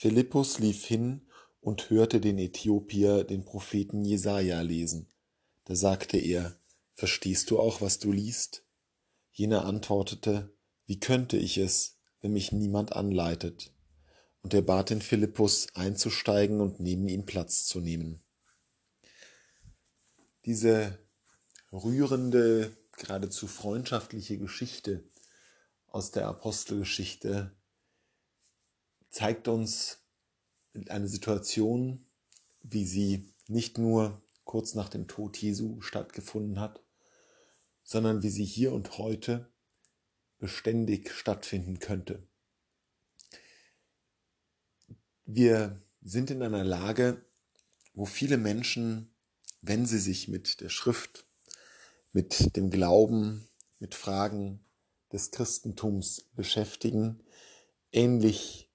Philippus lief hin und hörte den Äthiopier den Propheten Jesaja lesen. Da sagte er, Verstehst du auch, was du liest? Jener antwortete, Wie könnte ich es, wenn mich niemand anleitet? Und er bat den Philippus einzusteigen und neben ihm Platz zu nehmen. Diese rührende, geradezu freundschaftliche Geschichte aus der Apostelgeschichte zeigt uns eine Situation, wie sie nicht nur kurz nach dem Tod Jesu stattgefunden hat, sondern wie sie hier und heute beständig stattfinden könnte. Wir sind in einer Lage, wo viele Menschen, wenn sie sich mit der Schrift, mit dem Glauben, mit Fragen des Christentums beschäftigen, ähnlich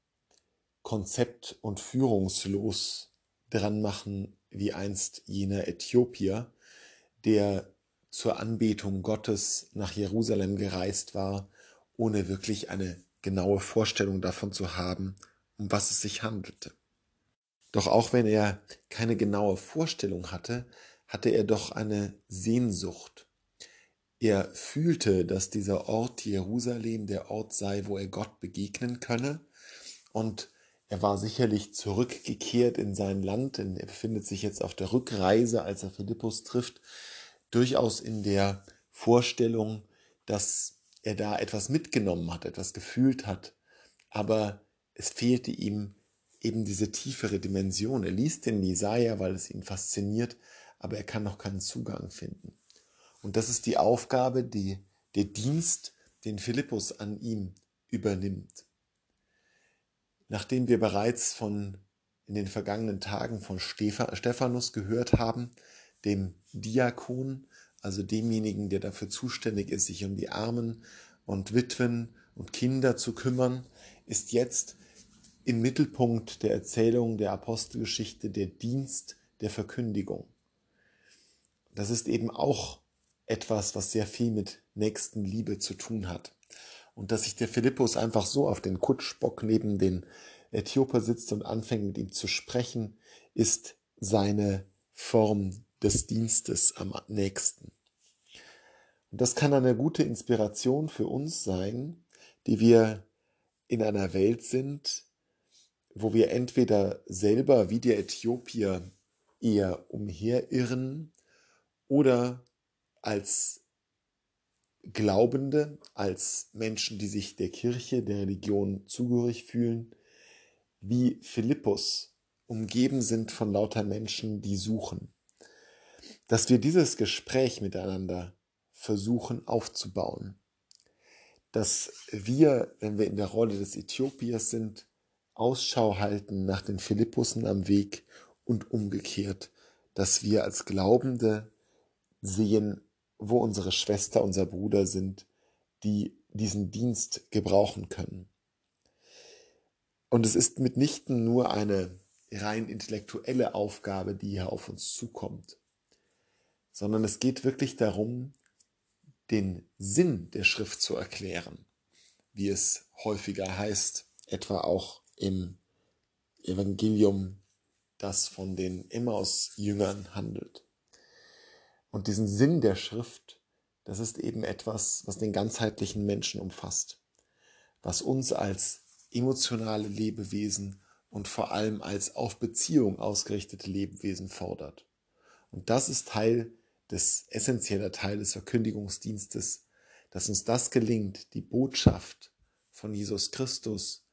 konzept- und führungslos dran machen wie einst jener Äthiopier, der zur Anbetung Gottes nach Jerusalem gereist war, ohne wirklich eine genaue Vorstellung davon zu haben, um was es sich handelte. Doch auch wenn er keine genaue Vorstellung hatte, hatte er doch eine Sehnsucht. Er fühlte, dass dieser Ort Jerusalem der Ort sei, wo er Gott begegnen könne, und er war sicherlich zurückgekehrt in sein Land, denn er befindet sich jetzt auf der Rückreise, als er Philippus trifft, durchaus in der Vorstellung, dass er da etwas mitgenommen hat, etwas gefühlt hat. Aber es fehlte ihm eben diese tiefere Dimension. Er liest den Jesaja, weil es ihn fasziniert, aber er kann noch keinen Zugang finden. Und das ist die Aufgabe, die, der Dienst, den Philippus an ihm übernimmt. Nachdem wir bereits von in den vergangenen Tagen von Stephanus gehört haben, dem Diakon, also demjenigen, der dafür zuständig ist, sich um die Armen und Witwen und Kinder zu kümmern, ist jetzt im Mittelpunkt der Erzählung der Apostelgeschichte der Dienst der Verkündigung. Das ist eben auch etwas, was sehr viel mit Nächstenliebe zu tun hat und dass sich der Philippus einfach so auf den Kutschbock neben den Äthioper sitzt und anfängt mit ihm zu sprechen, ist seine Form des Dienstes am nächsten. Und das kann eine gute Inspiration für uns sein, die wir in einer Welt sind, wo wir entweder selber wie der Äthiopier eher umherirren oder als Glaubende, als Menschen, die sich der Kirche, der Religion zugehörig fühlen, wie Philippus umgeben sind von lauter Menschen, die suchen. Dass wir dieses Gespräch miteinander versuchen aufzubauen. Dass wir, wenn wir in der Rolle des Äthiopiers sind, Ausschau halten nach den Philippussen am Weg und umgekehrt, dass wir als Glaubende sehen, wo unsere Schwester, unser Bruder sind, die diesen Dienst gebrauchen können. Und es ist mitnichten nur eine rein intellektuelle Aufgabe, die hier auf uns zukommt, sondern es geht wirklich darum, den Sinn der Schrift zu erklären, wie es häufiger heißt, etwa auch im Evangelium, das von den Emmaus-Jüngern handelt. Und diesen Sinn der Schrift, das ist eben etwas, was den ganzheitlichen Menschen umfasst, was uns als emotionale Lebewesen und vor allem als auf Beziehung ausgerichtete Lebewesen fordert. Und das ist Teil des essentieller Teil des Verkündigungsdienstes, dass uns das gelingt, die Botschaft von Jesus Christus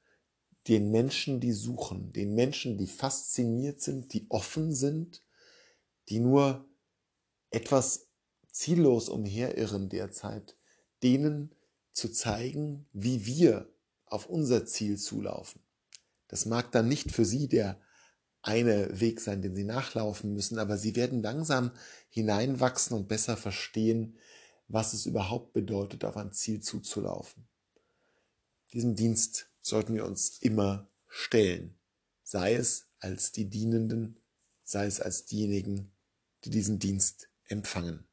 den Menschen, die suchen, den Menschen, die fasziniert sind, die offen sind, die nur etwas ziellos umherirren derzeit, denen zu zeigen, wie wir auf unser Ziel zulaufen. Das mag dann nicht für sie der eine Weg sein, den sie nachlaufen müssen, aber sie werden langsam hineinwachsen und besser verstehen, was es überhaupt bedeutet, auf ein Ziel zuzulaufen. Diesen Dienst sollten wir uns immer stellen, sei es als die Dienenden, sei es als diejenigen, die diesen Dienst empfangen.